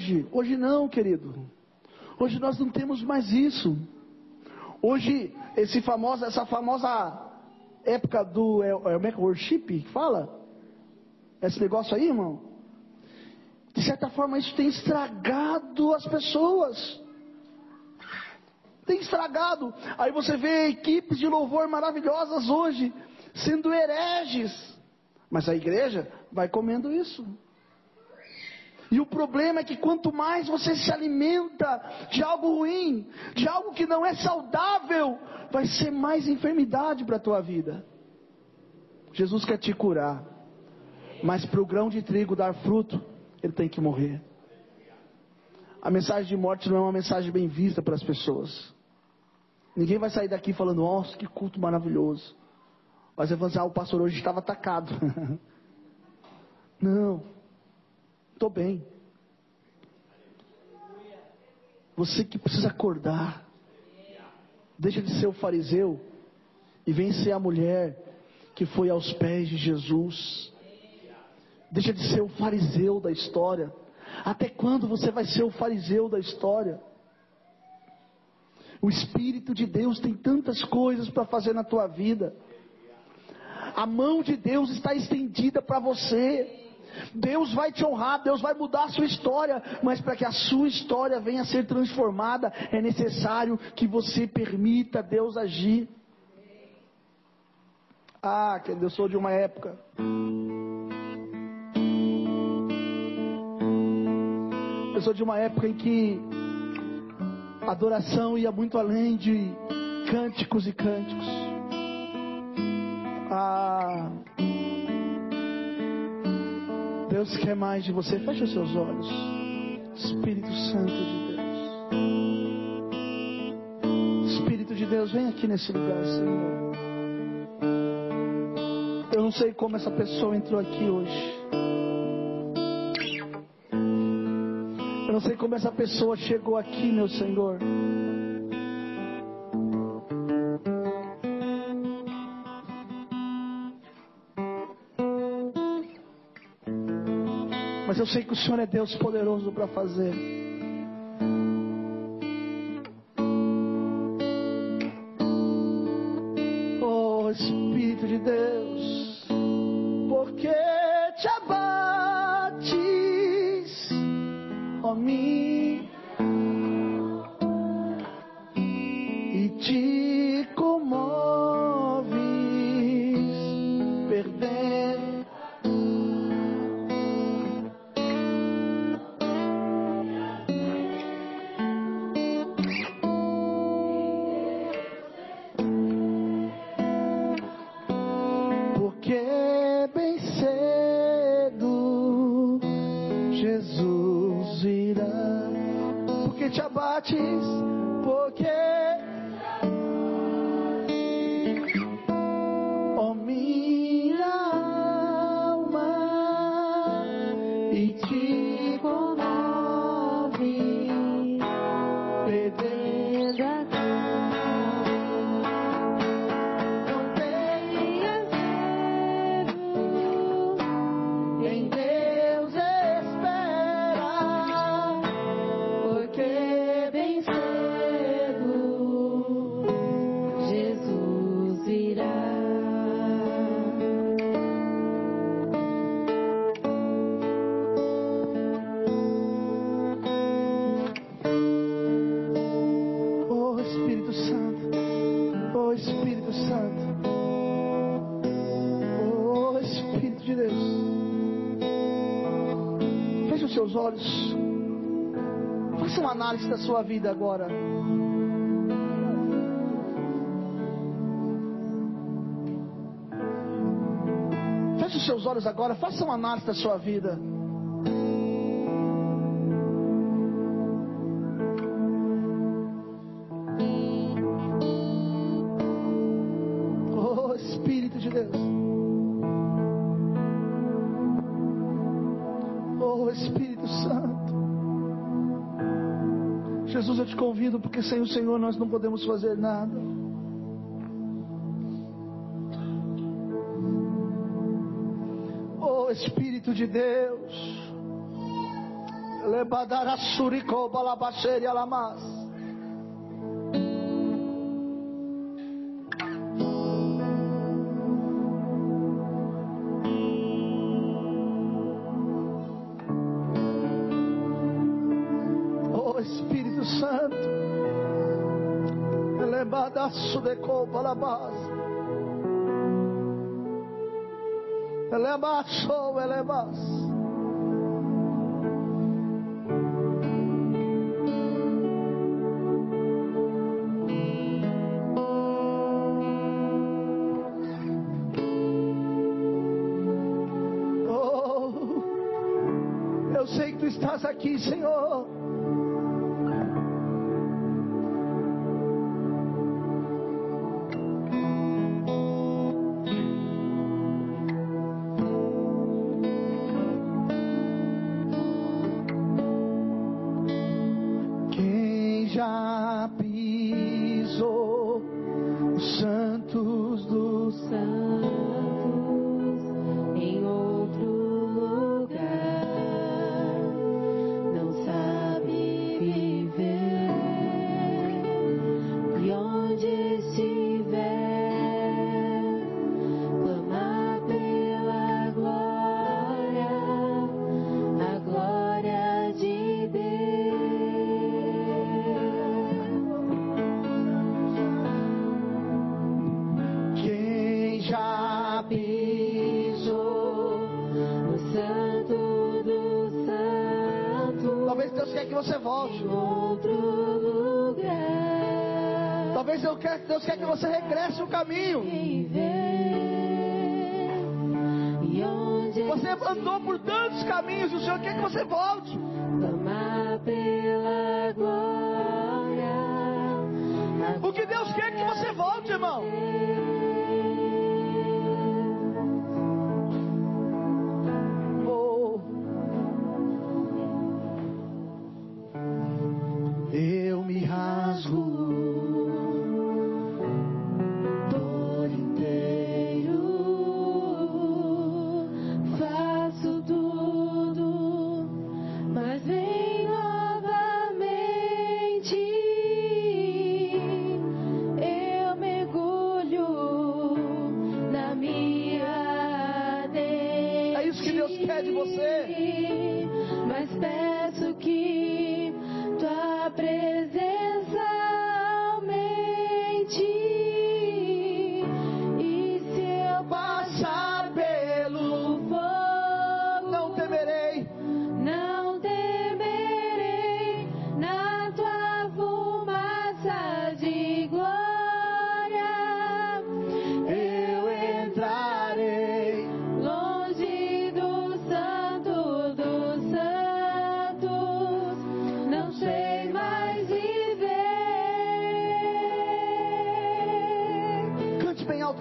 Speaker 1: Hoje, hoje não, querido. Hoje nós não temos mais isso. Hoje, esse famoso, essa famosa época do é, é, é worship, que fala? Esse negócio aí, irmão. De certa forma, isso tem estragado as pessoas. Tem estragado. Aí você vê equipes de louvor maravilhosas hoje, sendo hereges. Mas a igreja vai comendo isso. E o problema é que quanto mais você se alimenta de algo ruim, de algo que não é saudável, vai ser mais enfermidade para a tua vida. Jesus quer te curar, mas para o grão de trigo dar fruto, ele tem que morrer. A mensagem de morte não é uma mensagem bem vista para as pessoas. Ninguém vai sair daqui falando, nossa, que culto maravilhoso. Mas falar, ah, o pastor hoje estava atacado. não, estou bem. Você que precisa acordar. Deixa de ser o fariseu e vem ser a mulher que foi aos pés de Jesus. Deixa de ser o fariseu da história. Até quando você vai ser o fariseu da história? O Espírito de Deus tem tantas coisas para fazer na tua vida. A mão de Deus está estendida para você. Deus vai te honrar, Deus vai mudar a sua história, mas para que a sua história venha a ser transformada, é necessário que você permita Deus agir. Ah, que eu sou de uma época. Eu sou de uma época em que a adoração ia muito além de cânticos e cânticos. Ah, Deus quer mais de você. Feche os seus olhos. Espírito Santo de Deus. Espírito de Deus, vem aqui nesse lugar, Senhor. Eu não sei como essa pessoa entrou aqui hoje. Eu não sei como essa pessoa chegou aqui, meu Senhor. Sei que o Senhor é Deus poderoso para fazer. Seus olhos. Faça uma análise da sua vida agora. Feche os seus olhos agora. Faça uma análise da sua vida. Convido porque sem o Senhor nós não podemos fazer nada. Oh Espírito de Deus. Lebadarasuriko balabasheri alamas. Elebadaço de cobalabás, elebaço, elebas.
Speaker 2: Deus
Speaker 1: quer, que você regresse o caminho. Você andou por tantos caminhos e o Senhor quer que você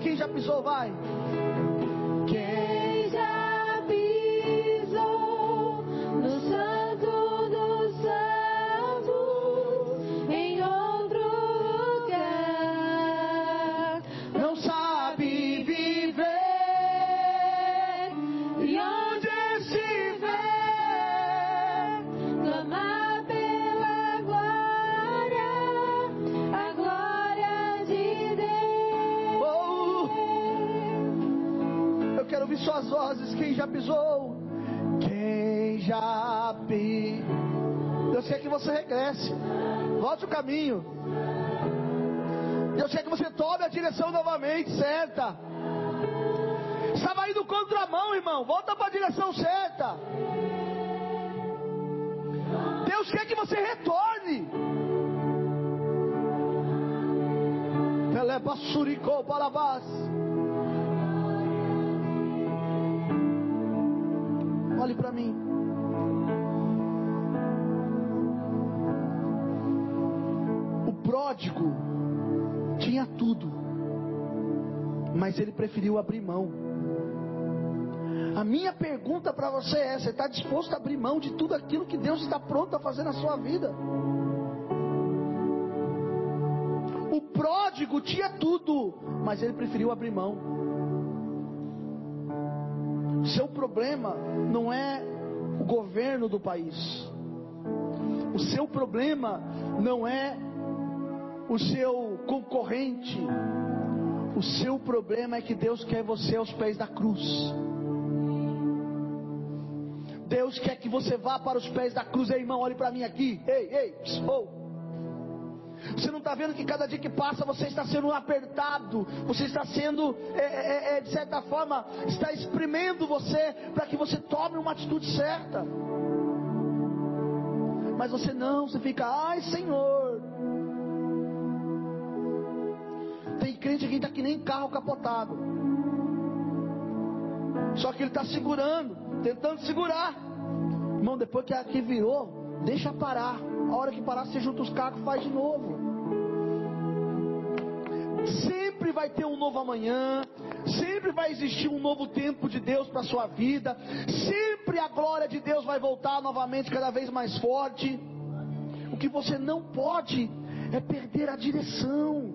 Speaker 1: Quem já pisou, vai.
Speaker 2: Quem
Speaker 1: Telebasuricou balabás. Olhe para mim. O pródigo tinha tudo, mas ele preferiu abrir mão. A minha pergunta para você é: você está disposto a abrir mão de tudo aquilo que Deus está pronto a fazer na sua vida? O pródigo tinha tudo, mas ele preferiu abrir mão. Seu problema não é o governo do país. O seu problema não é o seu concorrente. O seu problema é que Deus quer você aos pés da cruz. Deus quer que você vá para os pés da cruz. Ei, irmão, olhe para mim aqui. Ei, ei, oh. Você não está vendo que cada dia que passa você está sendo apertado, você está sendo, é, é, é, de certa forma, está exprimendo você para que você tome uma atitude certa. Mas você não, você fica, ai Senhor. Tem crente que está que nem carro capotado. Só que ele está segurando, tentando segurar. Irmão, depois que aqui virou, deixa parar. A hora que parar, você junta os cacos, faz de novo. Sempre vai ter um novo amanhã, sempre vai existir um novo tempo de Deus para sua vida, sempre a glória de Deus vai voltar novamente cada vez mais forte. O que você não pode é perder a direção.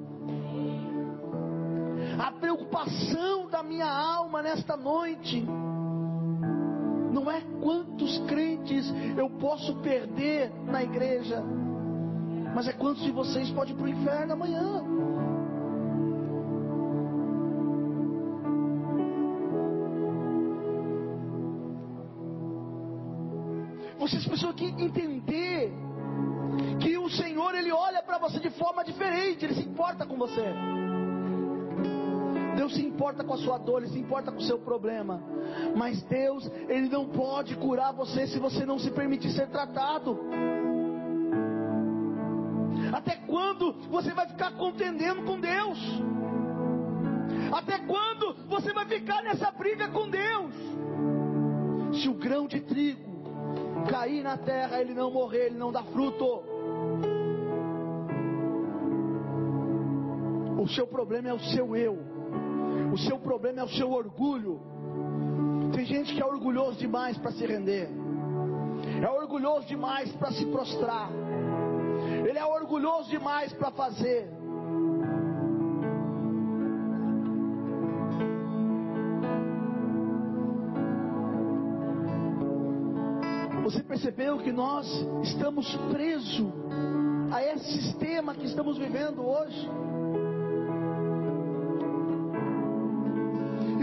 Speaker 1: A preocupação da minha alma nesta noite não é quantos crentes eu posso perder na igreja, mas é quantos de vocês podem ir para o inferno amanhã. Vocês precisam aqui entender que o Senhor ele olha para você de forma diferente, ele se importa com você. Deus se importa com a sua dor, Ele se importa com o seu problema. Mas Deus, Ele não pode curar você se você não se permitir ser tratado. Até quando você vai ficar contendendo com Deus? Até quando você vai ficar nessa briga com Deus? Se o grão de trigo cair na terra, ele não morrer, ele não dá fruto. O seu problema é o seu eu. O seu problema é o seu orgulho. Tem gente que é orgulhoso demais para se render. É orgulhoso demais para se prostrar. Ele é orgulhoso demais para fazer. Você percebeu que nós estamos presos a esse sistema que estamos vivendo hoje?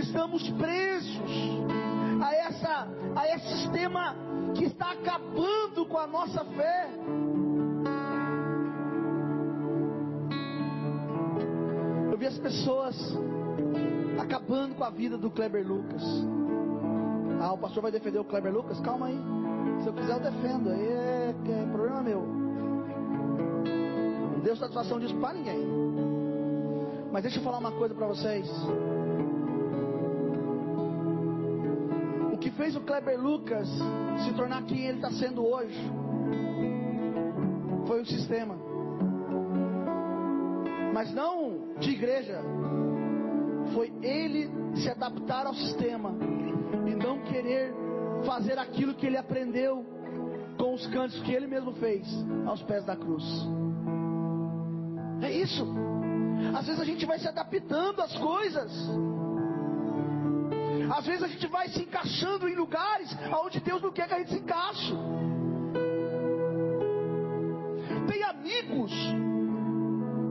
Speaker 1: Estamos presos a, essa, a esse sistema que está acabando com a nossa fé. Eu vi as pessoas acabando com a vida do Kleber Lucas. Ah, o pastor vai defender o Kleber Lucas? Calma aí. Se eu quiser, eu defendo. Aí é, é problema meu. Não deu satisfação disso para ninguém. Mas deixa eu falar uma coisa para vocês. Fez o Kleber Lucas se tornar quem ele está sendo hoje foi o sistema. Mas não de igreja. Foi ele se adaptar ao sistema e não querer fazer aquilo que ele aprendeu com os cantos que ele mesmo fez aos pés da cruz. É isso. Às vezes a gente vai se adaptando às coisas. Às vezes a gente vai se encaixando em lugares onde Deus não quer que a gente se encaixe. Tem amigos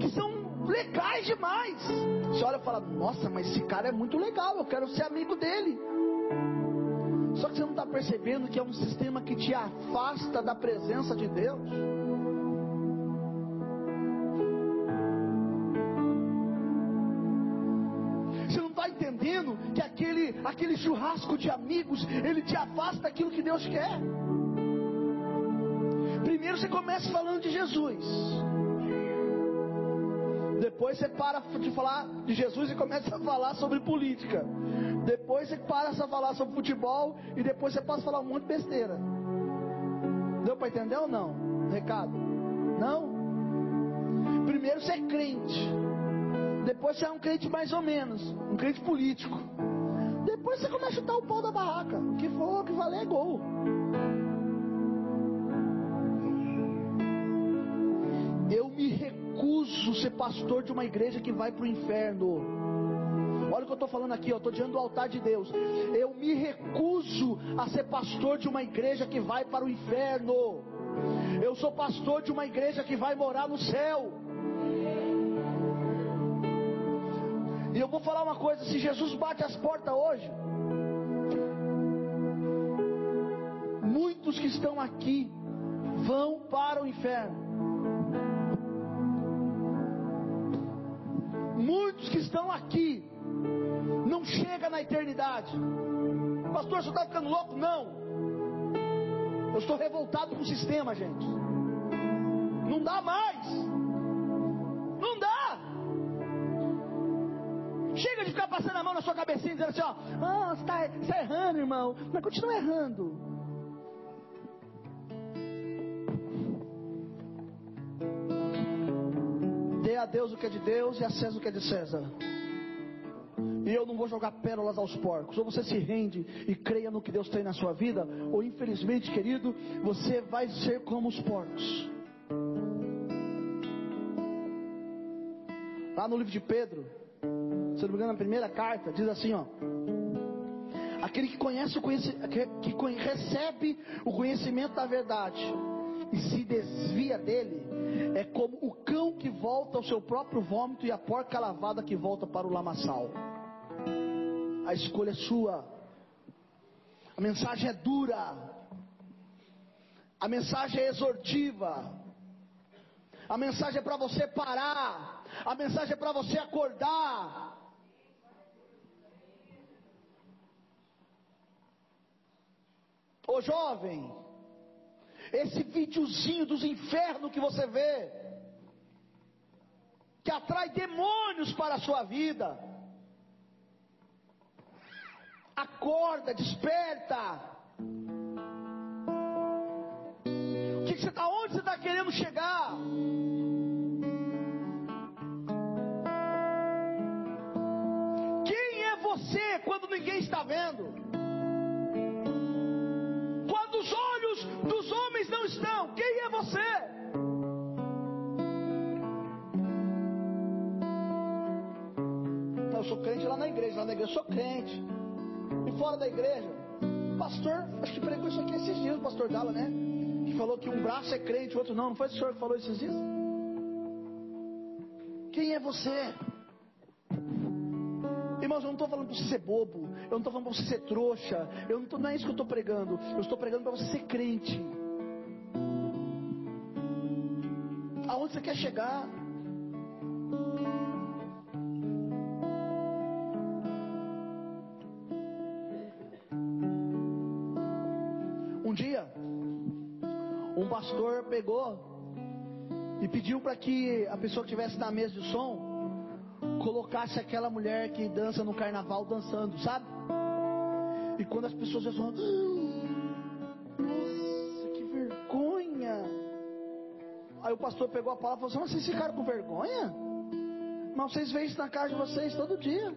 Speaker 1: que são legais demais. Você olha e fala: Nossa, mas esse cara é muito legal, eu quero ser amigo dele. Só que você não está percebendo que é um sistema que te afasta da presença de Deus. Aquele, churrasco de amigos, ele te afasta daquilo que Deus quer. Primeiro você começa falando de Jesus. Depois você para de falar de Jesus e começa a falar sobre política. Depois você para a falar sobre futebol e depois você passa a falar um monte de besteira. Deu para entender ou não? Recado? Não? Primeiro você é crente. Depois você é um crente mais ou menos, um crente político. Depois você começa a chutar o pau da barraca. O que for, o que valer é gol. Eu me recuso ser pastor de uma igreja que vai para o inferno. Olha o que eu estou falando aqui, eu estou diante do altar de Deus. Eu me recuso a ser pastor de uma igreja que vai para o inferno. Eu sou pastor de uma igreja que vai morar no céu. E eu vou falar uma coisa: se Jesus bate as portas hoje, muitos que estão aqui vão para o inferno. Muitos que estão aqui não chegam na eternidade. Pastor, você está ficando louco? Não. Eu estou revoltado com o sistema, gente. Não dá mais. passando a mão na sua cabecinha, dizendo assim: ó, oh, você está tá errando, irmão, mas continua errando. Dê a Deus o que é de Deus e a César o que é de César. E eu não vou jogar pérolas aos porcos. Ou você se rende e creia no que Deus tem na sua vida, ou infelizmente, querido, você vai ser como os porcos. Lá no livro de Pedro, se não me engano, na primeira carta, diz assim, ó. Aquele que conhece o que, recebe o conhecimento da verdade e se desvia dele, é como o cão que volta ao seu próprio vômito e a porca lavada que volta para o lamaçal. A escolha é sua. A mensagem é dura. A mensagem é exortiva. A mensagem é para você parar. A mensagem é para você acordar. Ô jovem, esse videozinho dos infernos que você vê, que atrai demônios para a sua vida. Acorda, desperta. O que, que você está? Onde você está querendo chegar? Quem é você quando ninguém está vendo? Crente lá na igreja, lá na igreja eu sou crente. E fora da igreja, pastor, acho que pregou isso aqui esses dias, o pastor Gala, né? Que falou que um braço é crente, o outro não. Não foi o senhor que falou esses dias? Quem é você? Irmãos, eu não estou falando para você ser bobo, eu não estou falando para você ser trouxa, eu não, tô, não é isso que eu estou pregando, eu estou pregando para você ser crente. Aonde você quer chegar? Pastor pegou e pediu para que a pessoa que estivesse na mesa de som colocasse aquela mulher que dança no carnaval dançando, sabe? E quando as pessoas já falam, "Ah, nossa, que vergonha! Aí o pastor pegou a palavra e falou assim: Mas vocês ficaram com vergonha? Mas vocês veem isso na casa de vocês todo dia.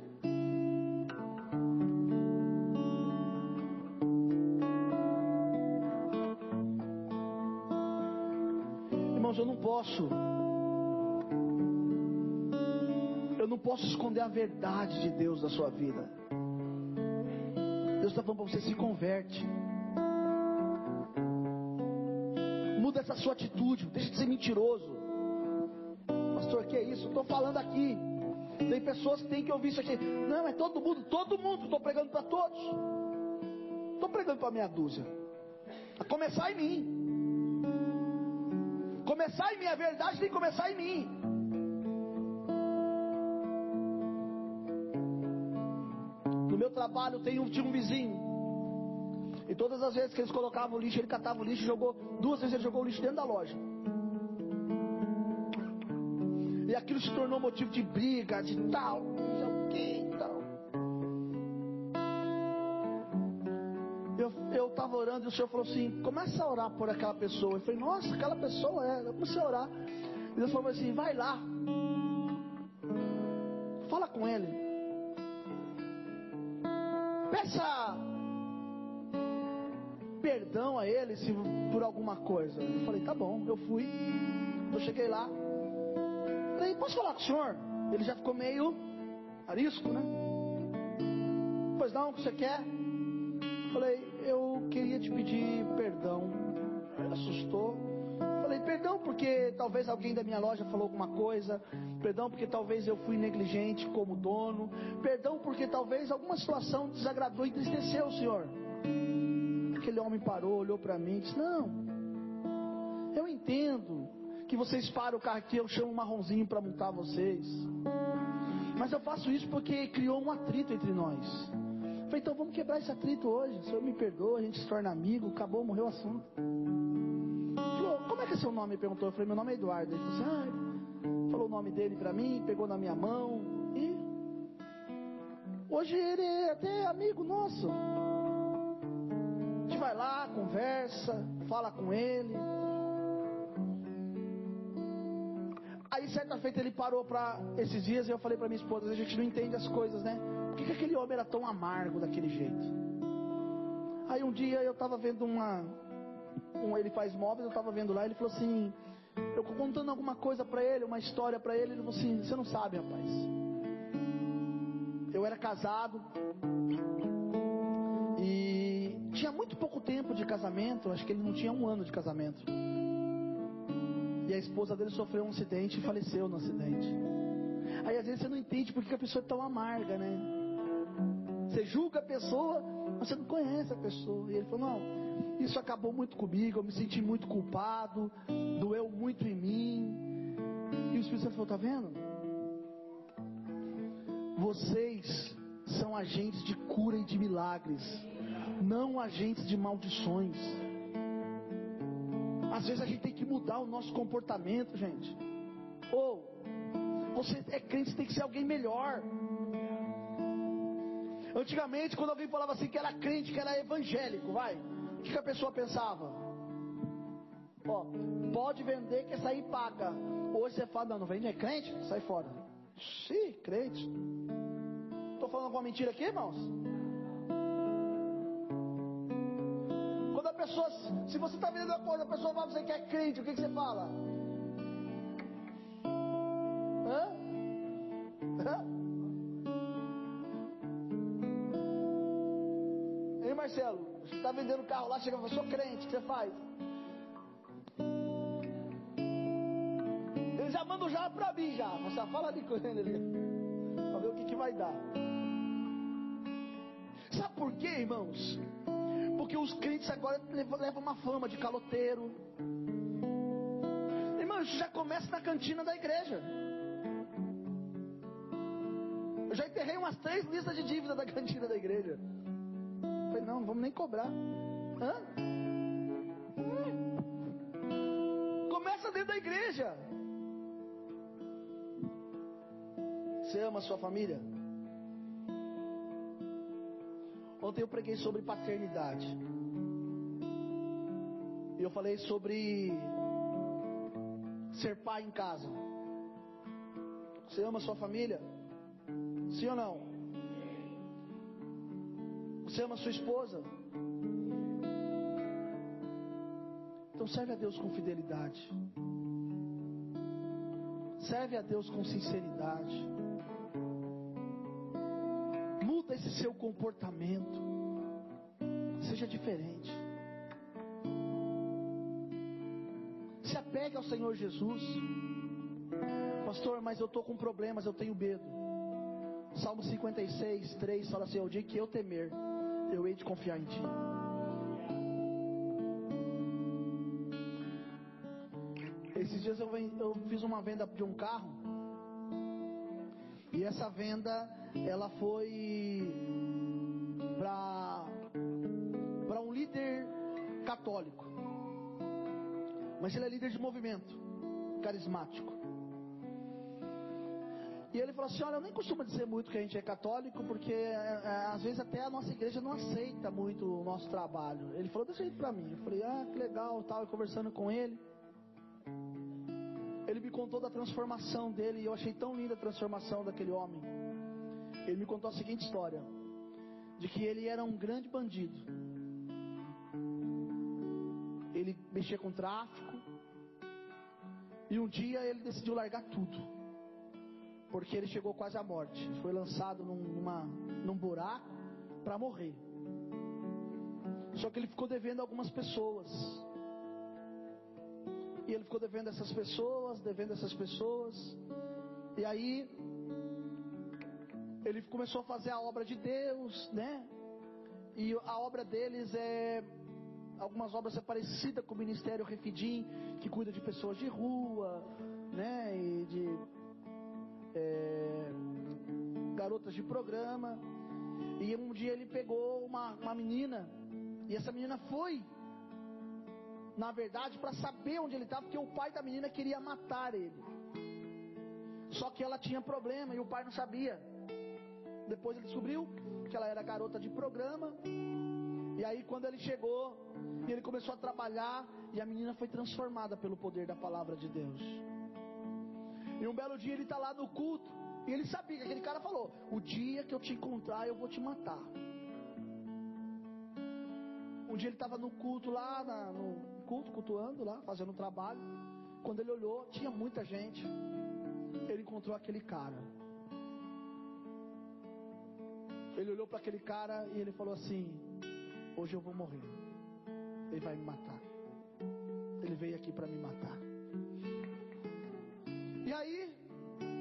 Speaker 1: Irmãos, eu não posso. Eu não posso esconder a verdade de Deus da sua vida. Deus está falando para você se converte. Muda essa sua atitude, deixa de ser mentiroso. Pastor, que é isso? Estou falando aqui. Tem pessoas que têm que ouvir isso aqui. Não, é todo mundo, todo mundo. Estou pregando para todos. Estou pregando para meia dúzia. A começar em mim. Começar em mim, a verdade tem que começar em mim. No meu trabalho tem um, tinha um vizinho. E todas as vezes que eles colocavam o lixo, ele catava o lixo e jogou. Duas vezes ele jogou o lixo dentro da loja. E aquilo se tornou motivo de briga, de tal, o Senhor falou assim: começa a orar por aquela pessoa. Eu falei, nossa, aquela pessoa é. Eu comecei a orar. E Deus falou assim: vai lá. Fala com ele. Peça perdão a ele se por alguma coisa. Eu falei, tá bom, eu fui. Eu cheguei lá. Falei, posso falar com o senhor? Ele já ficou meio arisco, né? Pois não, o que você quer? Queria te pedir perdão. Ele assustou. Falei, perdão porque talvez alguém da minha loja falou alguma coisa. Perdão porque talvez eu fui negligente como dono. Perdão porque talvez alguma situação desagradou e entristeceu o senhor. Aquele homem parou, olhou para mim e disse: Não, eu entendo que vocês param o carro aqui, eu chamo um marronzinho para montar vocês. Mas eu faço isso porque criou um atrito entre nós. Falei, então vamos quebrar esse atrito hoje. O senhor me perdoa, a gente se torna amigo, acabou, morreu o assunto. Falou, como é que é seu nome? Perguntou. Eu falei, meu nome é Eduardo. Ele falou assim, ah, falou o nome dele para mim, pegou na minha mão. E hoje ele é até amigo nosso. A gente vai lá, conversa, fala com ele. Certa feita ele parou para esses dias e eu falei para minha esposa, a gente não entende as coisas, né? Por que, que aquele homem era tão amargo daquele jeito? Aí um dia eu estava vendo uma, um, ele faz móveis, eu estava vendo lá, ele falou assim, eu contando alguma coisa para ele, uma história para ele, ele falou assim, você não sabe, rapaz. Eu era casado e tinha muito pouco tempo de casamento, acho que ele não tinha um ano de casamento. E a esposa dele sofreu um acidente e faleceu no acidente. Aí às vezes você não entende porque que a pessoa é tão amarga, né? Você julga a pessoa, mas você não conhece a pessoa. E ele falou: Não, isso acabou muito comigo, eu me senti muito culpado, doeu muito em mim. E o Espírito Santo falou: Tá vendo? Vocês são agentes de cura e de milagres, não agentes de maldições. Às vezes a gente tem que mudar o nosso comportamento, gente. Ou você é crente, você tem que ser alguém melhor. Antigamente, quando alguém falava assim que era crente, que era evangélico, vai, o que, que a pessoa pensava? Ó, pode vender que aí paga. Hoje você fala, não, não vende, é crente? Sai fora. Sim, crente. Estou falando alguma mentira aqui, irmãos? Quando a pessoa, se você está vendendo uma coisa, a pessoa fala você que é crente, o que, que você fala? Hã? Hã? Ei Marcelo, você está vendendo carro lá, chega e fala, sou crente, o que você faz? Ele já manda já para mim já, você fala de coisa ali, para ver o que, que vai dar. Sabe por quê, irmãos? Porque os crentes agora levam, uma fama de caloteiro. Irmão, isso já começa na cantina da igreja. Eu já enterrei umas três listas de dívida da cantina da igreja. Falei, não, não vamos nem cobrar. Hã? Começa dentro da igreja. Você ama a sua família? Ontem eu preguei sobre paternidade. E eu falei sobre ser pai em casa. Você ama sua família? Sim ou não? Você ama sua esposa? Então serve a Deus com fidelidade. Serve a Deus com sinceridade. Muda esse seu comportamento. Seja diferente. Se apegue ao Senhor Jesus. Pastor, mas eu estou com problemas, eu tenho medo. Salmo 56, 3 fala assim: O dia que eu temer, eu hei de confiar em Ti. Esses dias eu, eu fiz uma venda de um carro. E essa venda, ela foi para para um líder católico. Mas ele é líder de movimento, carismático. E ele falou assim: Olha, eu nem costumo dizer muito que a gente é católico, porque é, é, às vezes até a nossa igreja não aceita muito o nosso trabalho. Ele falou desse jeito pra mim. Eu falei: Ah, que legal, tal. E conversando com ele, ele me contou da transformação dele. E eu achei tão linda a transformação daquele homem. Ele me contou a seguinte história: de que ele era um grande bandido. Ele mexia com tráfico. E um dia ele decidiu largar tudo porque ele chegou quase à morte. Foi lançado num, numa, num buraco para morrer. Só que ele ficou devendo algumas pessoas. E ele ficou devendo essas pessoas, devendo essas pessoas. E aí ele começou a fazer a obra de Deus, né? E a obra deles é algumas obras é parecida com o ministério Refidim, que cuida de pessoas de rua, né? E de é, garotas de programa. E um dia ele pegou uma, uma menina, e essa menina foi, na verdade, para saber onde ele estava, porque o pai da menina queria matar ele. Só que ela tinha problema e o pai não sabia. Depois ele descobriu que ela era garota de programa. E aí quando ele chegou, ele começou a trabalhar e a menina foi transformada pelo poder da palavra de Deus. E um belo dia ele está lá no culto. E ele sabia que aquele cara falou: O dia que eu te encontrar, eu vou te matar. Um dia ele estava no culto lá, na- no culto, cultuando lá, fazendo um trabalho. Quando ele olhou, tinha muita gente. Ele encontrou aquele cara. Ele olhou para aquele cara e ele falou assim: Hoje eu vou morrer. Ele vai me matar. Ele veio aqui para me matar. E aí,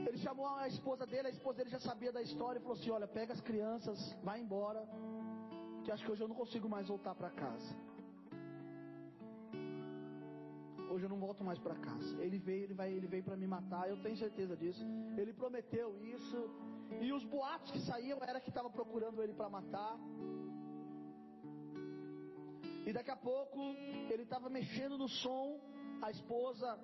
Speaker 1: ele chamou a esposa dele, a esposa dele já sabia da história e falou assim: Olha, pega as crianças, vai embora, que acho que hoje eu não consigo mais voltar para casa. Hoje eu não volto mais para casa. Ele veio, ele vai, ele veio para me matar, eu tenho certeza disso. Ele prometeu isso. E os boatos que saíam era que estava procurando ele para matar. E daqui a pouco ele estava mexendo no som, a esposa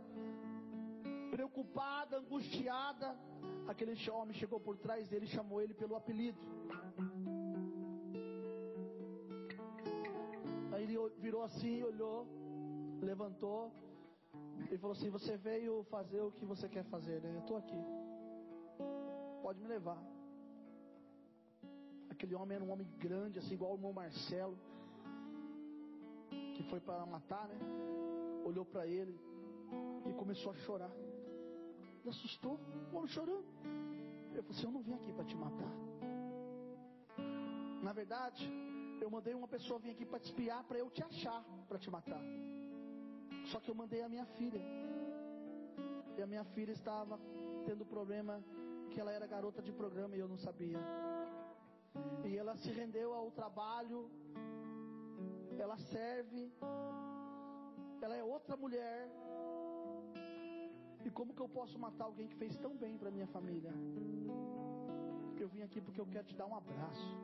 Speaker 1: preocupada, angustiada, aquele homem chegou por trás dele e chamou ele pelo apelido. Aí ele virou assim, olhou, levantou e falou assim: Você veio fazer o que você quer fazer, né? Eu estou aqui. Pode me levar. Aquele homem era um homem grande, assim, igual o irmão Marcelo, que foi para matar, né? Olhou para ele e começou a chorar. Ele assustou, o homem chorando. Eu falei assim: Eu não vim aqui para te matar. Na verdade, eu mandei uma pessoa vir aqui para te espiar, para eu te achar, para te matar. Só que eu mandei a minha filha. E a minha filha estava tendo problema que ela era garota de programa e eu não sabia. E ela se rendeu ao trabalho. Ela serve. Ela é outra mulher. E como que eu posso matar alguém que fez tão bem para minha família? Eu vim aqui porque eu quero te dar um abraço.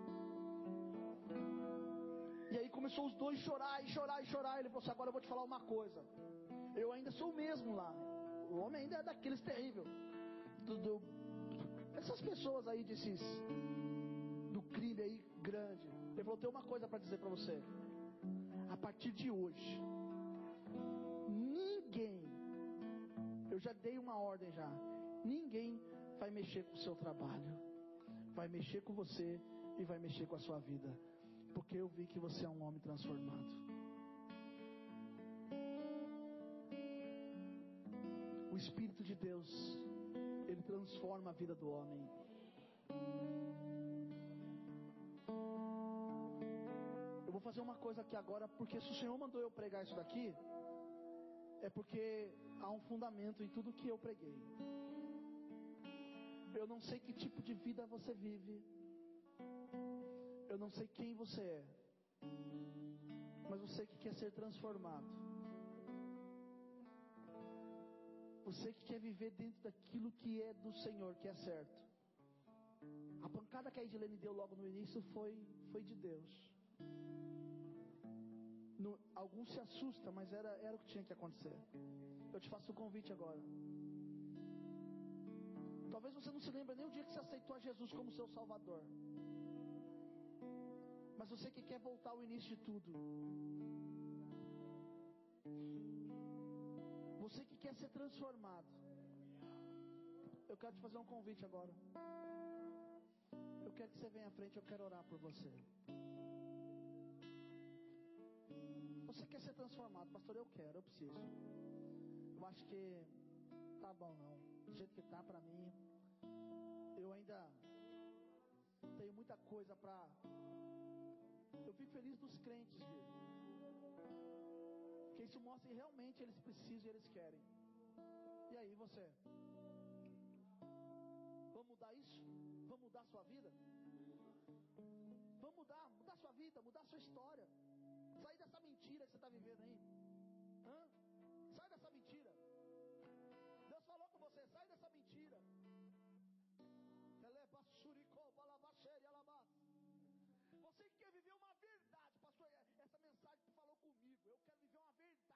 Speaker 1: E aí começou os dois chorar e chorar e chorar. Ele falou assim: agora eu vou te falar uma coisa. Eu ainda sou o mesmo lá. O homem ainda é daqueles terrível. Do, do- essas pessoas aí desses do crime aí grande. Ele falou: tem uma coisa para dizer para você. A partir de hoje, ninguém, eu já dei uma ordem já. Ninguém vai mexer com o seu trabalho. Vai mexer com você e vai mexer com a sua vida. Porque eu vi que você é um homem transformado. O Espírito de Deus, ele transforma a vida do homem. Eu vou fazer uma coisa aqui agora, porque se o Senhor mandou eu pregar isso daqui, é porque há um fundamento em tudo que eu preguei. Eu não sei que tipo de vida você vive. Eu não sei quem você é. Mas sei que quer ser transformado. Você que quer viver dentro daquilo que é do Senhor, que é certo. A pancada que a Edilene deu logo no início foi, foi de Deus. No, alguns se assustam, mas era, era o que tinha que acontecer. Eu te faço o convite agora. Talvez você não se lembre nem o dia que você aceitou a Jesus como seu Salvador. Mas você que quer voltar ao início de tudo. Você que quer ser transformado. Eu quero te fazer um convite agora. Eu quero que você venha à frente, eu quero orar por você. Você quer ser transformado, pastor? Eu quero, eu preciso. Eu acho que tá bom não. Do jeito que tá para mim, eu ainda tenho muita coisa para eu fico feliz dos crentes, viu? Porque isso mostra que realmente eles precisam e eles querem. E aí, você? Vamos mudar isso? Vamos mudar sua vida? Vamos mudar, mudar sua vida, mudar sua história. Sair dessa mentira que você está vivendo aí. eu quero viver uma verdade.